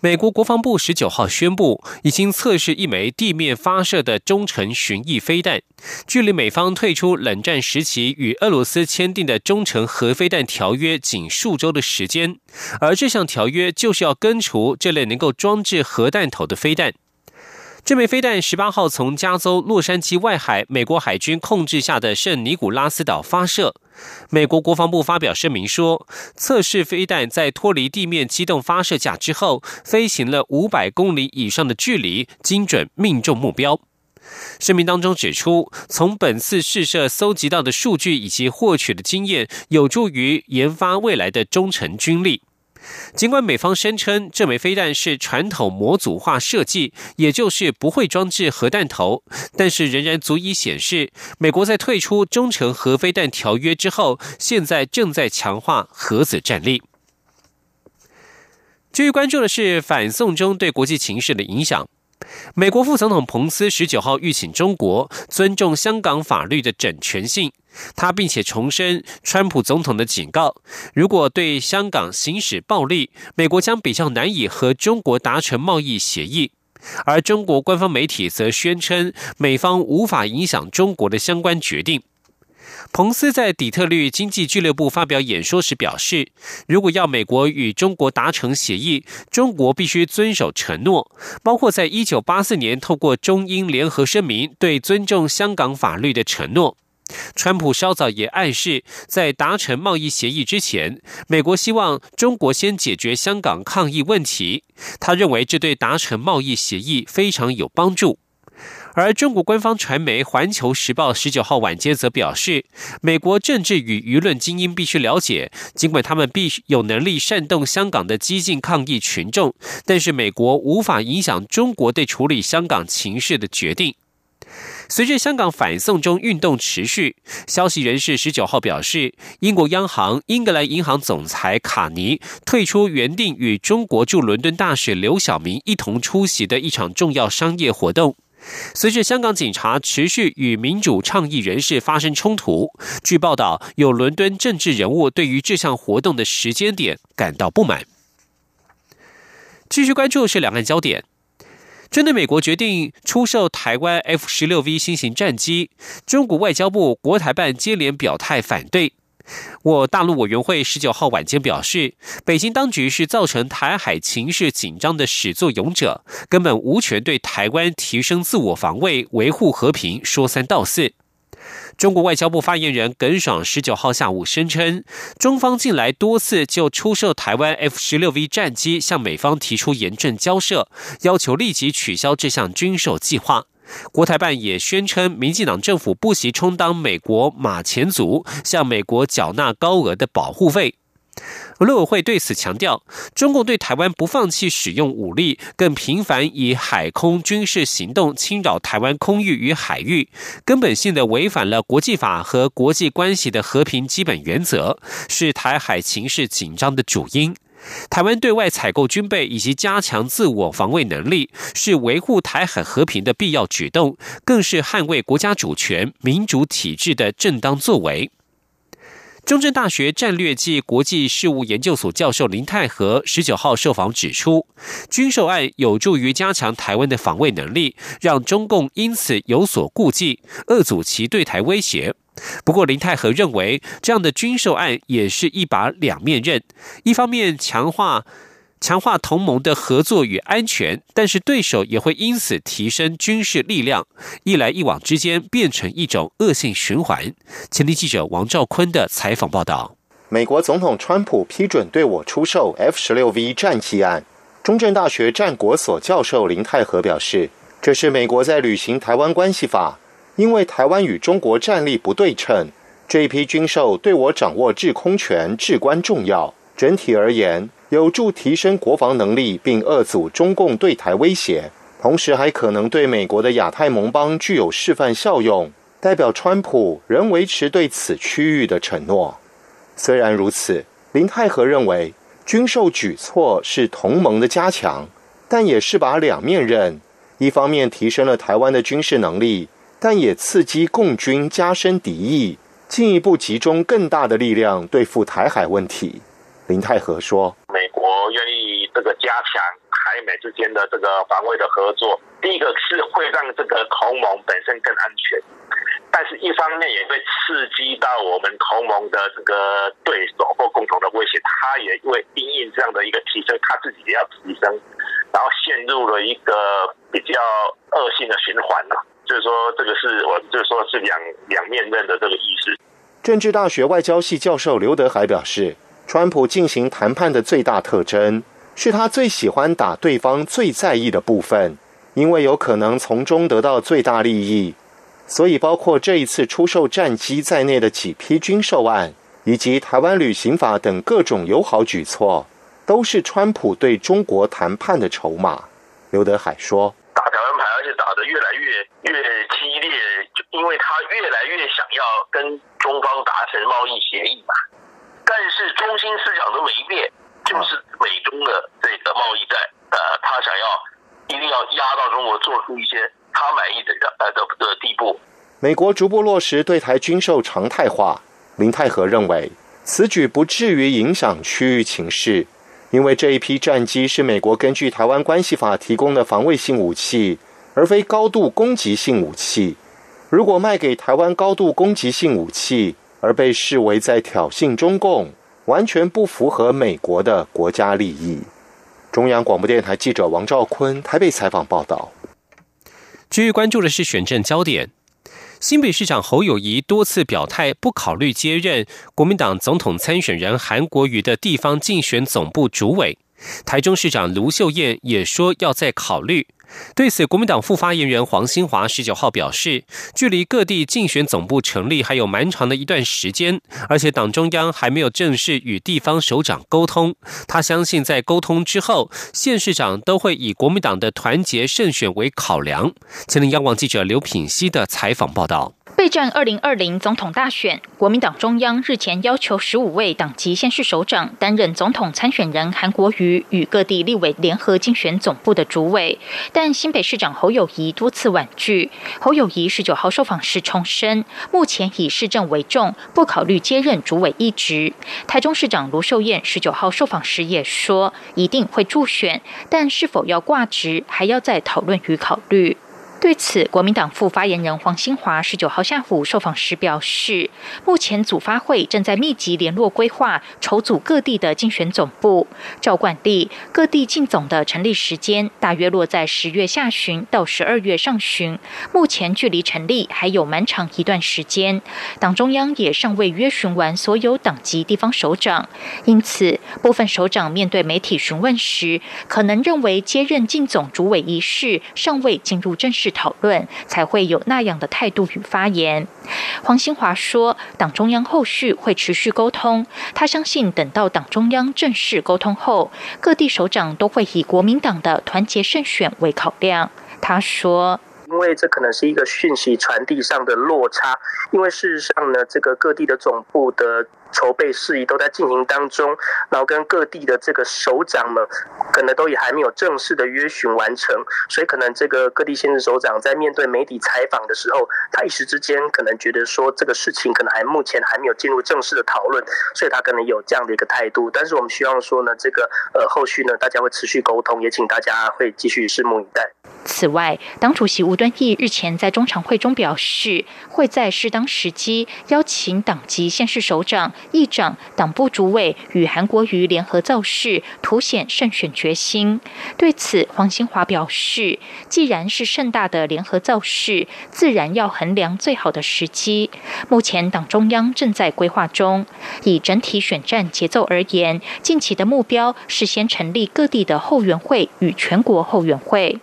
美国国防部十九号宣布，已经测试一枚地面发射的中程巡弋飞弹，距离美方退出冷战时期与俄罗斯签订的中程核飞弹条约仅数周的时间，而这项条约就是要根除这类能够装置核弹头的飞弹。这枚飞弹十八号从加州洛杉矶外海美国海军控制下的圣尼古拉斯岛发射。美国国防部发表声明说，测试飞弹在脱离地面机动发射架之后，飞行了五百公里以上的距离，精准命中目标。声明当中指出，从本次试射搜集到的数据以及获取的经验，有助于研发未来的中程军力。尽管美方声称这枚飞弹是传统模组化设计，也就是不会装置核弹头，但是仍然足以显示，美国在退出中程核飞弹条约之后，现在正在强化核子战力。最关注的是反送中对国际情势的影响。美国副总统彭斯十九号预请中国尊重香港法律的整全性。他并且重申川普总统的警告：如果对香港行使暴力，美国将比较难以和中国达成贸易协议。而中国官方媒体则宣称，美方无法影响中国的相关决定。彭斯在底特律经济俱乐部发表演说时表示，如果要美国与中国达成协议，中国必须遵守承诺，包括在一九八四年透过中英联合声明对尊重香港法律的承诺。川普稍早也暗示，在达成贸易协议之前，美国希望中国先解决香港抗议问题。他认为这对达成贸易协议非常有帮助。而中国官方传媒《环球时报》十九号晚间则表示，美国政治与舆论精英必须了解，尽管他们必须有能力煽动香港的激进抗议群众，但是美国无法影响中国对处理香港情势的决定。随着香港反送中运动持续，消息人士十九号表示，英国央行英格兰银行总裁卡尼退出原定与中国驻伦敦大使刘晓明一同出席的一场重要商业活动。随着香港警察持续与民主倡议人士发生冲突，据报道，有伦敦政治人物对于这项活动的时间点感到不满。继续关注是两岸焦点，针对美国决定出售台湾 F 十六 V 新型战机，中国外交部国台办接连表态反对。我大陆委员会十九号晚间表示，北京当局是造成台海情势紧张的始作俑者，根本无权对台湾提升自我防卫、维护和平说三道四。中国外交部发言人耿爽十九号下午声称，中方近来多次就出售台湾 F 十六 V 战机向美方提出严正交涉，要求立即取消这项军售计划。国台办也宣称，民进党政府不惜充当美国马前卒，向美国缴纳高额的保护费。陆委会对此强调，中共对台湾不放弃使用武力，更频繁以海空军事行动侵扰台湾空域与海域，根本性的违反了国际法和国际关系的和平基本原则，是台海情势紧张的主因。台湾对外采购军备以及加强自我防卫能力，是维护台海和平的必要举动，更是捍卫国家主权、民主体制的正当作为。中正大学战略暨国际事务研究所教授林泰和十九号受访指出，军售案有助于加强台湾的防卫能力，让中共因此有所顾忌，遏阻其对台威胁。不过，林泰和认为，这样的军售案也是一把两面刃，一方面强化强化同盟的合作与安全，但是对手也会因此提升军事力量，一来一往之间变成一种恶性循环。前天记者王兆坤的采访报道：美国总统川普批准对我出售 F 十六 V 战机案，中正大学战国所教授林泰和表示，这是美国在履行台湾关系法。因为台湾与中国战力不对称，这一批军售对我掌握制空权至关重要。整体而言，有助提升国防能力，并遏阻中共对台威胁。同时还可能对美国的亚太盟邦具有示范效用，代表川普仍维持对此区域的承诺。虽然如此，林泰和认为军售举措是同盟的加强，但也是把两面刃，一方面提升了台湾的军事能力，但也刺激共军加深敌意，进一步集中更大的力量对付台海问题。林泰和说：“美国愿意这个加强。”台美之间的这个防卫的合作，第一个是会让这个同盟本身更安全，但是一方面也会刺激到我们同盟的这个对手或共同的威胁，他也因为因应这样的一个提升，他自己也要提升，然后陷入了一个比较恶性的循环了。就是说，这个是我就是说是两两面刃的这个意思。政治大学外交系教授刘德海表示，川普进行谈判的最大特征。是他最喜欢打对方最在意的部分，因为有可能从中得到最大利益。所以，包括这一次出售战机在内的几批军售案，以及台湾旅行法等各种友好举措，都是川普对中国谈判的筹码。刘德海说：“打台湾牌，而且打得越来越越激烈，就因为他越来越想要跟中方达成贸易协议嘛。但是中心思想都没变。”就是美中的这个贸易战，呃，他想要一定要压到中国，做出一些他满意的呃的的地步。美国逐步落实对台军售常态化，林泰和认为此举不至于影响区域情势，因为这一批战机是美国根据《台湾关系法》提供的防卫性武器，而非高度攻击性武器。如果卖给台湾高度攻击性武器，而被视为在挑衅中共。完全不符合美国的国家利益。中央广播电台记者王兆坤台北采访报道。继续关注的是选政焦点，新北市长侯友谊多次表态不考虑接任国民党总统参选人韩国瑜的地方竞选总部主委。台中市长卢秀燕也说要再考虑。对此，国民党副发言人黄兴华十九号表示，距离各地竞选总部成立还有蛮长的一段时间，而且党中央还没有正式与地方首长沟通。他相信，在沟通之后，县市长都会以国民党的团结胜选为考量。前林央广记者刘品熙的采访报道。备战二零二零总统大选，国民党中央日前要求十五位党籍县市首长担任总统参选人韩国瑜与各地立委联合竞选总部的主委，但新北市长侯友谊多次婉拒。侯友谊十九号受访时重申，目前以市政为重，不考虑接任主委一职。台中市长卢秀燕十九号受访时也说，一定会助选，但是否要挂职，还要再讨论与考虑。对此，国民党副发言人黄兴华十九号下午受访时表示，目前组发会正在密集联络规划，筹组各地的竞选总部。照惯例，各地竞总的成立时间大约落在十月下旬到十二月上旬，目前距离成立还有蛮长一段时间。党中央也尚未约询完所有党籍地方首长，因此部分首长面对媒体询问时，可能认为接任竞总主委一事尚未进入正式。讨论才会有那样的态度与发言。黄兴华说，党中央后续会持续沟通，他相信等到党中央正式沟通后，各地首长都会以国民党的团结胜选为考量。他说。因为这可能是一个讯息传递上的落差，因为事实上呢，这个各地的总部的筹备事宜都在进行当中，然后跟各地的这个首长们，可能都也还没有正式的约询完成，所以可能这个各地县市首长在面对媒体采访的时候，他一时之间可能觉得说这个事情可能还目前还没有进入正式的讨论，所以他可能有这样的一个态度。但是我们希望说呢，这个呃后续呢，大家会持续沟通，也请大家会继续拭目以待。此外，党主席吴敦义日前在中常会中表示，会在适当时机邀请党籍县市首长、议长、党部主委与韩国瑜联合造势，凸显胜选决心。对此，黄兴华表示，既然是盛大的联合造势，自然要衡量最好的时机。目前党中央正在规划中，以整体选战节奏而言，近期的目标是先成立各地的后援会与全国后援会。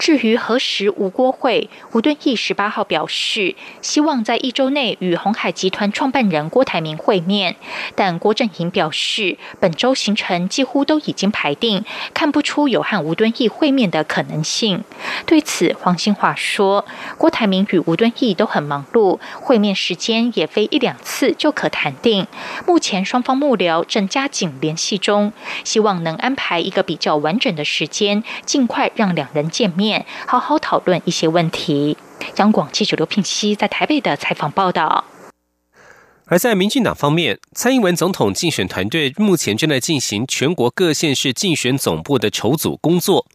至于何时吴郭会，吴敦义十八号表示，希望在一周内与红海集团创办人郭台铭会面，但郭振营表示，本周行程几乎都已经排定，看不出有和吴敦义会面的可能性。对此，黄兴华说，郭台铭与吴敦义都很忙碌，会面时间也非一两次就可谈定。目前双方幕僚正加紧联系中，希望能安排一个比较完整的时间，尽快让两人见面。好好讨论一些问题。央广记者刘聘熙在台北的采访报道。而在民进党方面，蔡英文总统竞选团队目前正在进行全国各县市竞选总部的筹组工作。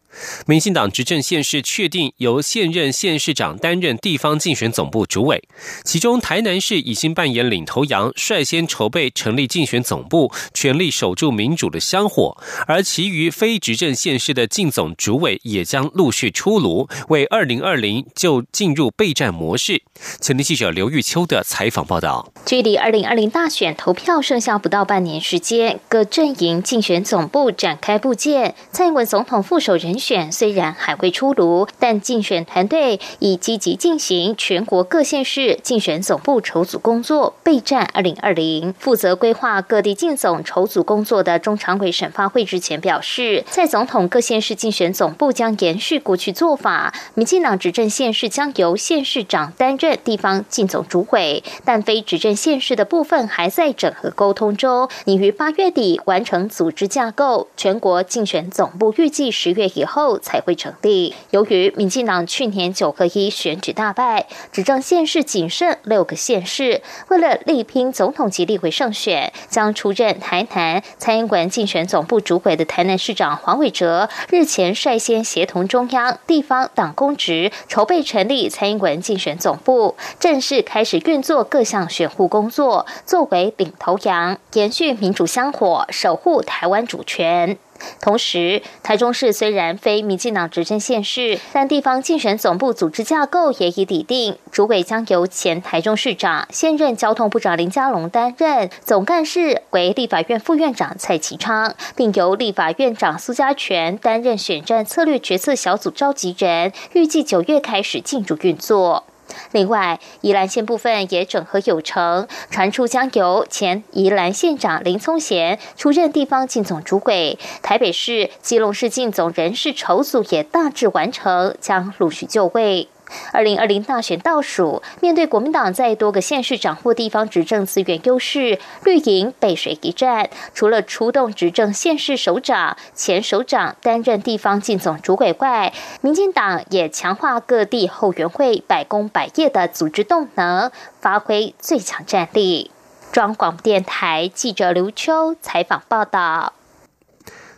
民进党执政县市确定由现任县市长担任地方竞选总部主委，其中台南市已经扮演领头羊，率先筹备成立竞选总部，全力守住民主的香火。而其余非执政县市的竞总主委也将陆续出炉，为二零二零就进入备战模式。前天记者刘玉秋的采访报道：距离二零二零大选投票剩下不到半年时间，各阵营竞选总部展开布建，蔡英文总统副手人选选。虽然还未出炉，但竞选团队已积极进行全国各县市竞选总部筹组工作，备战二零二零。负责规划各地竞总筹组工作的中常委审发会之前表示，在总统各县市竞选总部将延续过去做法，民进党执政县市将由县市长担任地方竞总主委，但非执政县市的部分还在整合沟通中，拟于八月底完成组织架构。全国竞选总部预计十月以后。后才会成立。由于民进党去年九合一选举大败，执政县市仅剩六个县市，为了力拼总统及立委胜选，将出任台南蔡英文竞选总部主委的台南市长黄伟哲日前率先协同中央地方党公职，筹备成立蔡英文竞选总部，正式开始运作各项选护工作，作为领头羊，延续民主香火，守护台湾主权。同时，台中市虽然非民进党执政县市，但地方竞选总部组织架构也已拟定，主委将由前台中市长、现任交通部长林佳龙担任，总干事为立法院副院长蔡其昌，并由立法院长苏家全担任选战策略决策小组召集人，预计九月开始进入运作。另外，宜兰县部分也整合有成，传出将由前宜兰县长林聪贤出任地方进总主委。台北市、基隆市进总人事筹组也大致完成，将陆续就位。二零二零大选倒数，面对国民党在多个县市掌握地方执政资源优势，绿营背水一战。除了出动执政县市首长、前首长担任地方竞总主委外，民进党也强化各地后援会百工百业的组织动能，发挥最强战力。中央广播电台记者刘秋采访报道。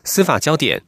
司法焦点。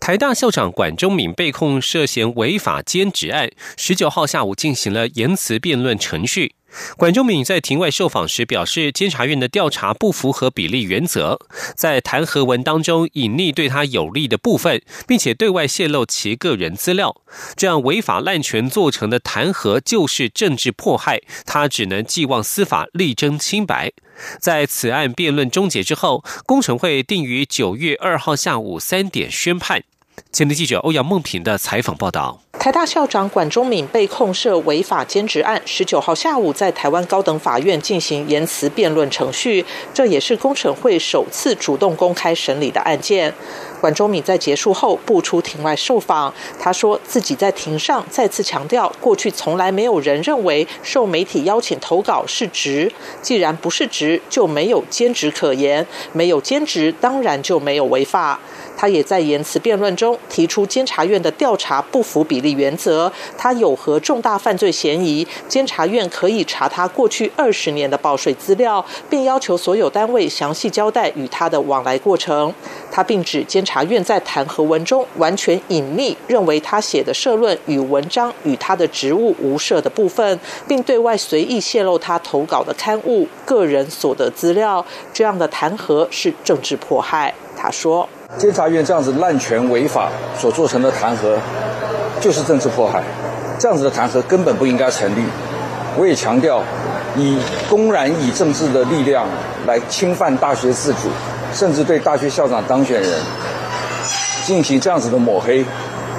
台大校长管中敏被控涉嫌违法兼职案，十九号下午进行了言辞辩论程序。管中敏在庭外受访时表示，监察院的调查不符合比例原则，在弹劾文当中隐匿对他有利的部分，并且对外泄露其个人资料，这样违法滥权做成的弹劾就是政治迫害，他只能寄望司法力争清白。在此案辩论终结之后，工程会定于九月二号下午三点宣判。前天记者欧阳梦平的采访报道。台大校长管中敏被控涉违法兼职案，十九号下午在台湾高等法院进行言辞辩论程序，这也是工程会首次主动公开审理的案件。管中敏在结束后不出庭外受访，他说自己在庭上再次强调，过去从来没有人认为受媒体邀请投稿是职，既然不是职，就没有兼职可言，没有兼职，当然就没有违法。他也在言辞辩论中提出，监察院的调查不符比例原则，他有何重大犯罪嫌疑，监察院可以查他过去二十年的报税资料，并要求所有单位详细交代与他的往来过程。他并指监察院在弹劾文中完全隐匿，认为他写的社论与文章与他的职务无涉的部分，并对外随意泄露他投稿的刊物、个人所得资料，这样的弹劾是政治迫害。他说。监察院这样子滥权违法所做成的弹劾，就是政治迫害，这样子的弹劾根本不应该成立。我也强调，以公然以政治的力量来侵犯大学自主，甚至对大学校长当选人进行这样子的抹黑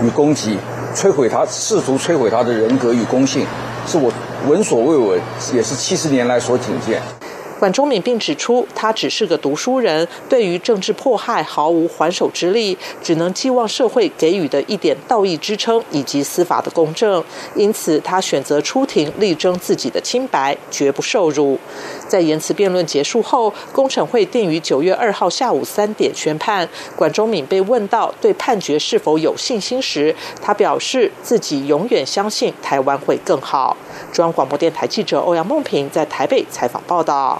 与攻击，摧毁他，试图摧毁他的人格与公信，是我闻所未闻，也是七十年来所仅见。管中敏并指出，他只是个读书人，对于政治迫害毫无还手之力，只能寄望社会给予的一点道义支撑以及司法的公正。因此，他选择出庭力争自己的清白，绝不受辱。在言辞辩论结束后，公审会定于九月二号下午三点宣判。管中敏被问到对判决是否有信心时，他表示自己永远相信台湾会更好。中央广播电台记者欧阳梦平在台北采访报道。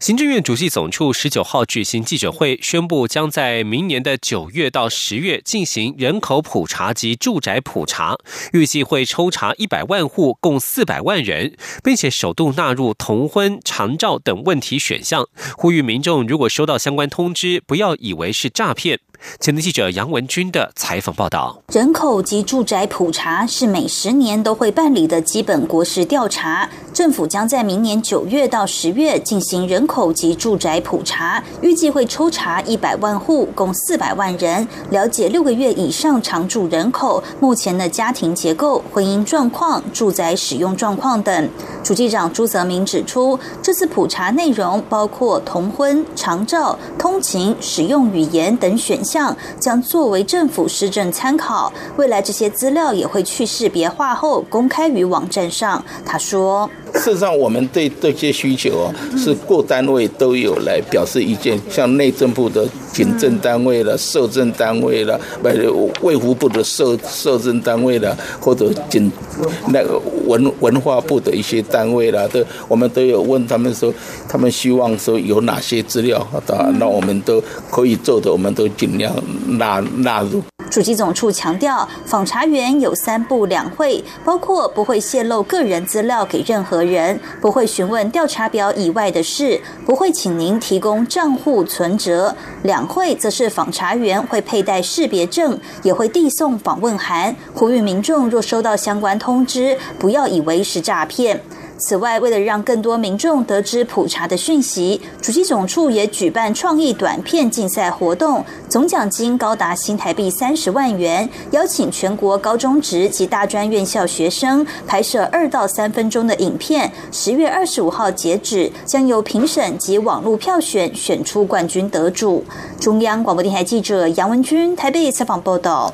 行政院主席总处十九号举行记者会，宣布将在明年的九月到十月进行人口普查及住宅普查，预计会抽查一百万户，共四百万人，并且首度纳入同婚、长照等问题选项，呼吁民众如果收到相关通知，不要以为是诈骗。前的记者杨文军的采访报道：人口及住宅普查是每十年都会办理的基本国事调查。政府将在明年九月到十月进行人口及住宅普查，预计会抽查一百万户，共四百万人，了解六个月以上常住人口目前的家庭结构、婚姻状况、住宅使用状况等。主机长朱泽明指出，这次普查内容包括同婚、长照、通勤、使用语言等选项，将作为政府施政参考。未来这些资料也会去识别化后公开于网站上。他说。事实上，我们对这些需求，是各单位都有来表示意见，像内政部的警政单位了、社政单位了，不，卫福部的社社政单位了，或者警那个文文化部的一些单位了，都我们都有问他们说，他们希望说有哪些资料，当然，那我们都可以做的，我们都尽量纳纳入。主机总处强调，访查员有三不两会，包括不会泄露个人资料给任何人，不会询问调查表以外的事，不会请您提供账户存折。两会则是访查员会佩戴识别证，也会递送访问函，呼吁民众若收到相关通知，不要以为是诈骗。此外，为了让更多民众得知普查的讯息，主机总处也举办创意短片竞赛活动，总奖金高达新台币三十万元，邀请全国高中职及大专院校学生拍摄二到三分钟的影片。十月二十五号截止，将由评审及网络票选选出冠军得主。中央广播电台记者杨文君台北采访报道。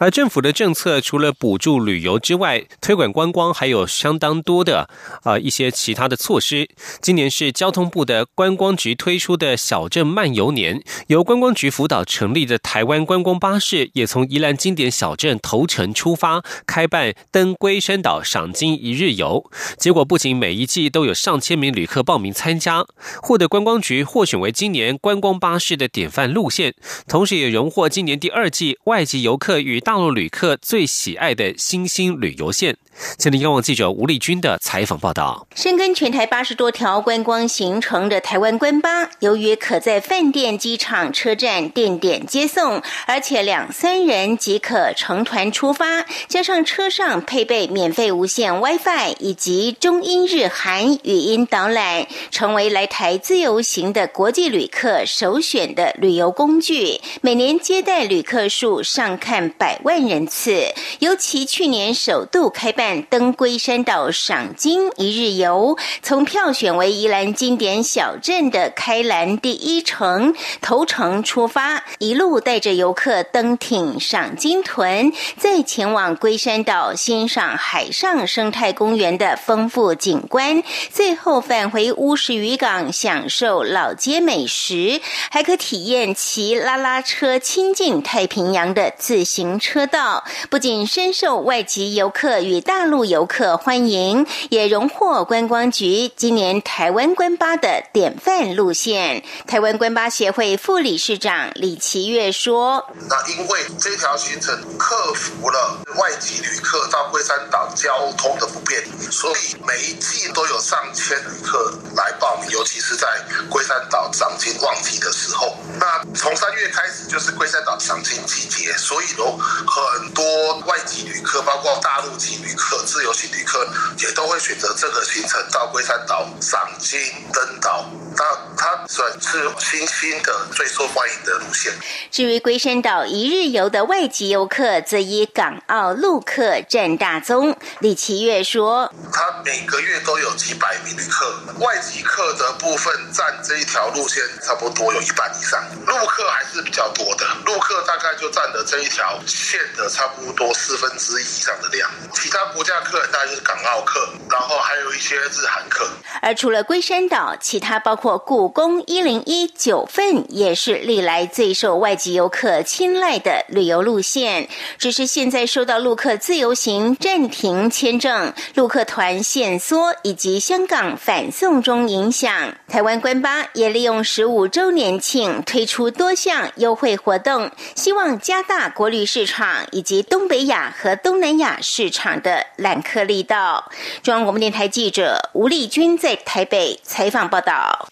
而政府的政策除了补助旅游之外，推广观光还有相当多的啊一些其他的措施。今年是交通部的观光局推出的小镇漫游年，由观光局辅导成立的台湾观光巴士，也从宜兰经典小镇头城出发，开办登龟山岛赏金一日游。结果不仅每一季都有上千名旅客报名参加，获得观光局获选为今年观光巴士的典范路线，同时也荣获今年第二季外籍游客与大陆旅客最喜爱的新兴旅游线。前天，央网记者吴丽君的采访报道：深耕全台八十多条观光行程的台湾观巴，由于可在饭店、机场、车站定点接送，而且两三人即可成团出发，加上车上配备免费无线 WiFi 以及中英日韩语音导览，成为来台自由行的国际旅客首选的旅游工具。每年接待旅客数上看百万人次，尤其去年首度开办。登龟山岛赏金一日游，从票选为宜兰经典小镇的开兰第一城头城出发，一路带着游客登艇赏金屯，再前往龟山岛欣赏海上生态公园的丰富景观，最后返回乌石渔港享受老街美食，还可体验骑拉拉车亲近太平洋的自行车道，不仅深受外籍游客与大大陆游客欢迎，也荣获观光局今年台湾观巴的典范路线。台湾观巴协会副理事长李奇月说：“那因为这条行程克服了外籍旅客到龟山岛交通的不便，所以每一季都有上千旅客来报名，尤其是在龟山岛赏金旺季的时候。那从三月开始就是龟山岛赏金季节，所以有很多外籍旅客，包括大陆籍旅客、自由行旅客，也都会选择这个行程到龟山岛赏金登岛。那它算是新兴的最受欢迎的路线。至于龟山岛一日游的外籍游客，则以港澳陆客占大宗。李奇月说：“他每个月都有几百名旅客，外籍客的部分占这一条路线差不多有一半以上，陆客还是比较多的，陆客大概就占了这一条线的差不多四分之一以上的量。其他国家客人大概是港澳客，然后还有一些日韩客。而除了龟山岛，其他包括故宫、一零一、九份，也是历来最受外籍游客青睐的旅游路线。只是现在受到陆客自由行暂停签证、陆客团限缩以及香港反送中影响，台湾关巴也利用十五周年庆推出多项优惠活动，希望加大国旅市场以及东北亚和东南亚市场的揽客力道。中央广播电台记者吴丽君在台北采访报道。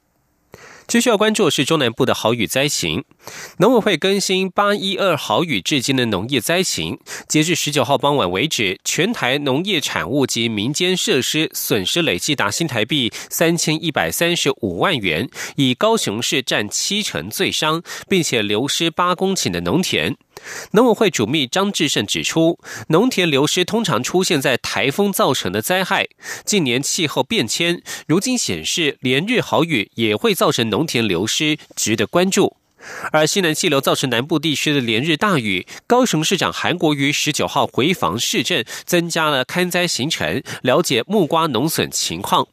继续要关注的是中南部的豪雨灾情。农委会更新八一二豪雨至今的农业灾情，截至十九号傍晚为止，全台农业产物及民间设施损失累计达新台币三千一百三十五万元，以高雄市占七成最伤，并且流失八公顷的农田。农委会主秘张志胜指出，农田流失通常出现在台风造成的灾害。近年气候变迁，如今显示连日豪雨也会造成农田流失，值得关注。而西南气流造成南部地区的连日大雨，高雄市长韩国瑜十九号回访市镇，增加了勘灾行程，了解木瓜农损情况。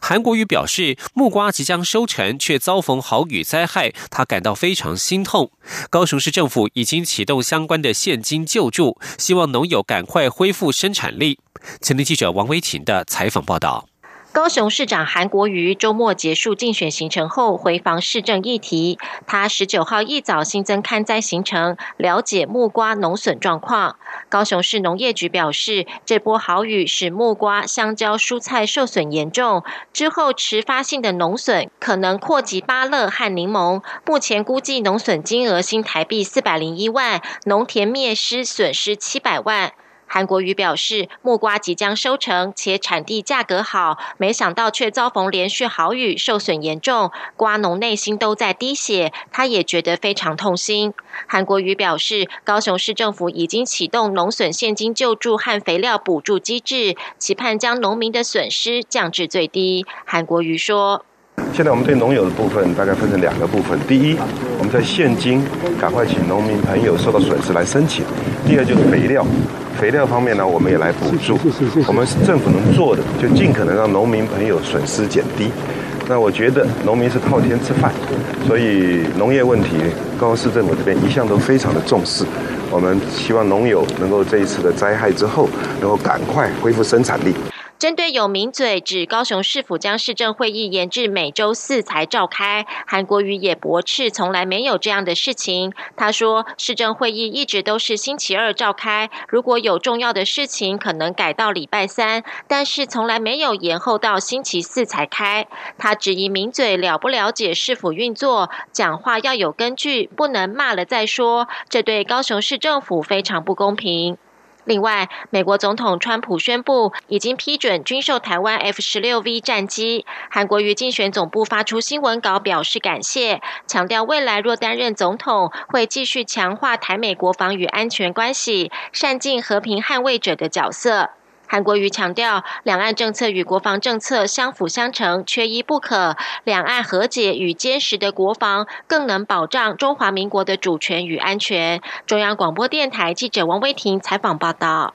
韩国瑜表示，木瓜即将收成，却遭逢豪雨灾害，他感到非常心痛。高雄市政府已经启动相关的现金救助，希望农友赶快恢复生产力。前天记者王维婷的采访报道。高雄市长韩国瑜周末结束竞选行程后回访市政议题，他十九号一早新增勘灾行程，了解木瓜农损状况。高雄市农业局表示，这波豪雨使木瓜、香蕉、蔬菜受损严重，之后迟发性的农损可能扩及芭乐和柠檬。目前估计农损金额新台币四百零一万，农田灭失损失七百万。韩国瑜表示，木瓜即将收成，且产地价格好，没想到却遭逢连续豪雨，受损严重，瓜农内心都在滴血，他也觉得非常痛心。韩国瑜表示，高雄市政府已经启动农损现金救助和肥料补助机制，期盼将农民的损失降至最低。韩国瑜说。现在我们对农友的部分大概分成两个部分。第一，我们在现金赶快请农民朋友受到损失来申请；第二就是肥料，肥料方面呢，我们也来补助。我们政府能做的，就尽可能让农民朋友损失减低。那我觉得农民是靠天吃饭，所以农业问题，高雄市政府这边一向都非常的重视。我们希望农友能够这一次的灾害之后，能够赶快恢复生产力。针对有名嘴指高雄市府将市政会议延至每周四才召开，韩国瑜也驳斥从来没有这样的事情。他说，市政会议一直都是星期二召开，如果有重要的事情，可能改到礼拜三，但是从来没有延后到星期四才开。他质疑名嘴了不了解市府运作，讲话要有根据，不能骂了再说，这对高雄市政府非常不公平。另外，美国总统川普宣布已经批准军售台湾 F 十六 V 战机。韩国瑜竞选总部发出新闻稿表示感谢，强调未来若担任总统，会继续强化台美国防与安全关系，善尽和平捍卫者的角色。韩国瑜强调，两岸政策与国防政策相辅相成，缺一不可。两岸和解与坚实的国防，更能保障中华民国的主权与安全。中央广播电台记者王威婷采访报道。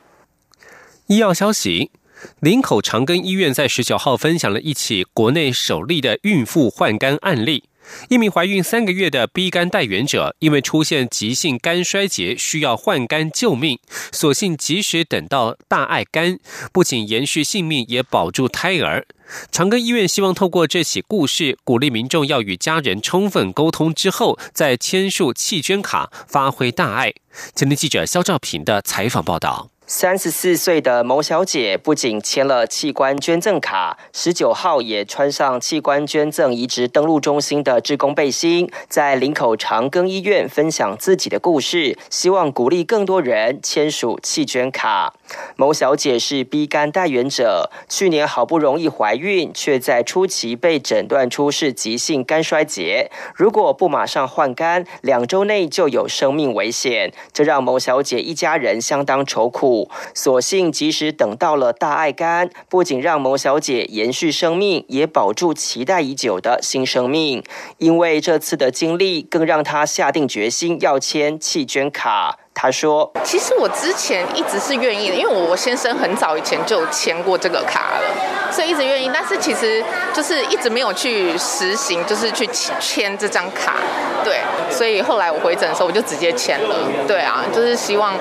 医药消息：林口长庚医院在十九号分享了一起国内首例的孕妇换肝案例。一名怀孕三个月的 B 肝代源者，因为出现急性肝衰竭，需要换肝救命，所幸及时等到大爱肝，不仅延续性命，也保住胎儿。长庚医院希望透过这起故事，鼓励民众要与家人充分沟通之后，再签署弃捐卡，发挥大爱。前天记者肖兆平的采访报道。三十四岁的某小姐不仅签了器官捐赠卡，十九号也穿上器官捐赠移植登录中心的职工背心，在林口长庚医院分享自己的故事，希望鼓励更多人签署弃捐卡。某小姐是 B 肝代源者，去年好不容易怀孕，却在初期被诊断出是急性肝衰竭，如果不马上换肝，两周内就有生命危险，这让某小姐一家人相当愁苦。所幸及时等到了大爱肝，不仅让某小姐延续生命，也保住期待已久的新生命。因为这次的经历，更让她下定决心要签弃捐卡。他说：“其实我之前一直是愿意的，因为我先生很早以前就签过这个卡了，所以一直愿意。但是其实就是一直没有去实行，就是去签这张卡。对，所以后来我回诊的时候，我就直接签了。对啊，就是希望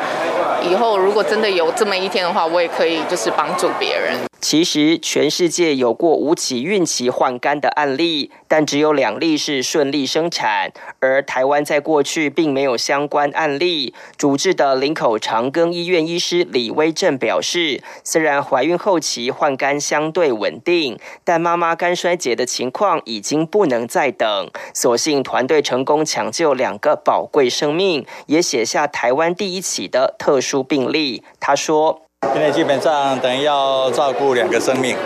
以后如果真的有这么一天的话，我也可以就是帮助别人。”其实，全世界有过五起孕期换肝的案例，但只有两例是顺利生产。而台湾在过去并没有相关案例。主治的林口长庚医院医师李威正表示，虽然怀孕后期换肝相对稳定，但妈妈肝衰竭的情况已经不能再等。所幸团队成功抢救两个宝贵生命，也写下台湾第一起的特殊病例。他说。因为基本上等于要照顾两个生命，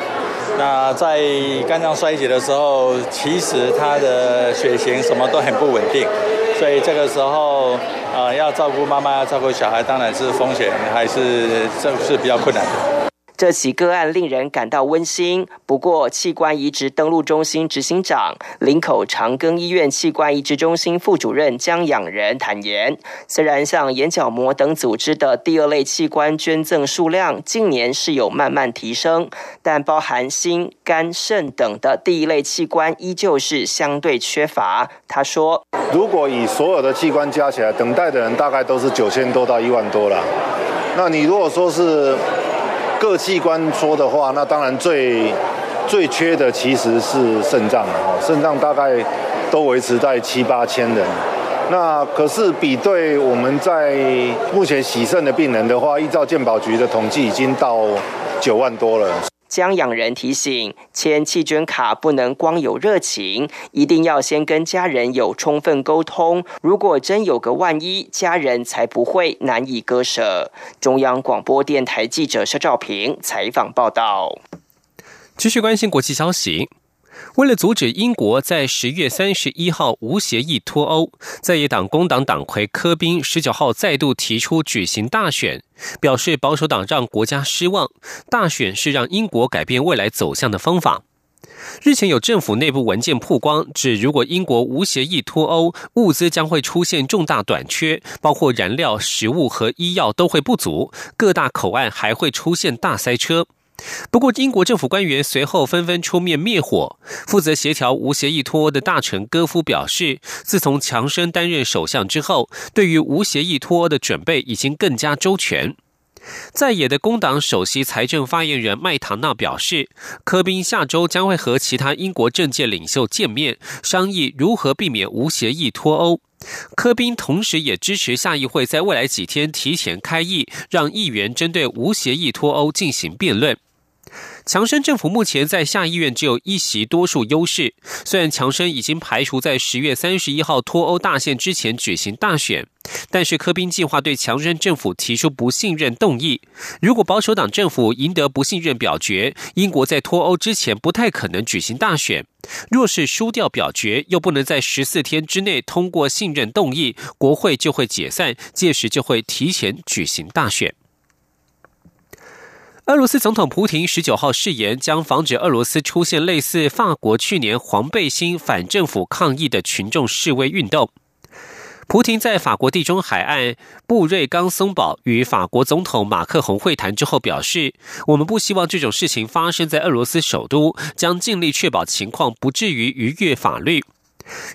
那在肝脏衰竭的时候，其实他的血型什么都很不稳定，所以这个时候，呃，要照顾妈妈，要照顾小孩，当然是风险还是这是比较困难的。这起个案令人感到温馨。不过，器官移植登录中心执行长、林口长庚医院器官移植中心副主任江养仁坦言，虽然像眼角膜等组织的第二类器官捐赠数量近年是有慢慢提升，但包含心、肝、肾等的第一类器官依旧是相对缺乏。他说：“如果以所有的器官加起来，等待的人大概都是九千多到一万多了。那你如果说是……”各器官说的话，那当然最最缺的其实是肾脏哦，肾脏大概都维持在七八千人。那可是比对我们在目前洗肾的病人的话，依照健保局的统计，已经到九万多了。江养人提醒：签弃捐卡不能光有热情，一定要先跟家人有充分沟通。如果真有个万一，家人才不会难以割舍。中央广播电台记者肖照平采访报道。继续关心国际消息。为了阻止英国在十月三十一号无协议脱欧，在野党工党党魁科宾十九号再度提出举行大选，表示保守党让国家失望，大选是让英国改变未来走向的方法。日前有政府内部文件曝光，指如果英国无协议脱欧，物资将会出现重大短缺，包括燃料、食物和医药都会不足，各大口岸还会出现大塞车。不过，英国政府官员随后纷纷出面灭火。负责协调无协议脱欧的大臣戈夫表示，自从强生担任首相之后，对于无协议脱欧的准备已经更加周全。在野的工党首席财政发言人麦唐纳表示，科宾下周将会和其他英国政界领袖见面，商议如何避免无协议脱欧。柯宾同时也支持下议会在未来几天提前开议，让议员针对无协议脱欧进行辩论。强生政府目前在下议院只有一席多数优势。虽然强生已经排除在十月三十一号脱欧大限之前举行大选，但是科宾计划对强生政府提出不信任动议。如果保守党政府赢得不信任表决，英国在脱欧之前不太可能举行大选。若是输掉表决，又不能在十四天之内通过信任动议，国会就会解散，届时就会提前举行大选。俄罗斯总统普京十九号誓言将防止俄罗斯出现类似法国去年黄背心反政府抗议的群众示威运动。普京在法国地中海岸布瑞冈松堡与法国总统马克宏会谈之后表示：“我们不希望这种事情发生在俄罗斯首都，将尽力确保情况不至于逾越法律。”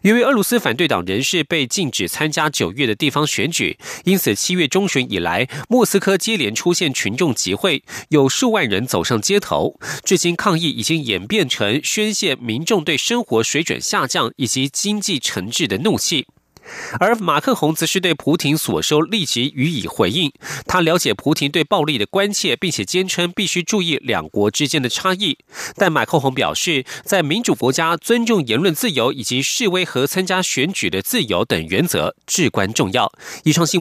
由于俄罗斯反对党人士被禁止参加九月的地方选举，因此七月中旬以来，莫斯科接连出现群众集会，有数万人走上街头。至今，抗议已经演变成宣泄民众对生活水准下降以及经济沉滞的怒气。而马克洪则是对普廷所收立即予以回应。他了解普廷对暴力的关切，并且坚称必须注意两国之间的差异。但马克宏表示，在民主国家，尊重言论自由以及示威和参加选举的自由等原则至关重要。以创新。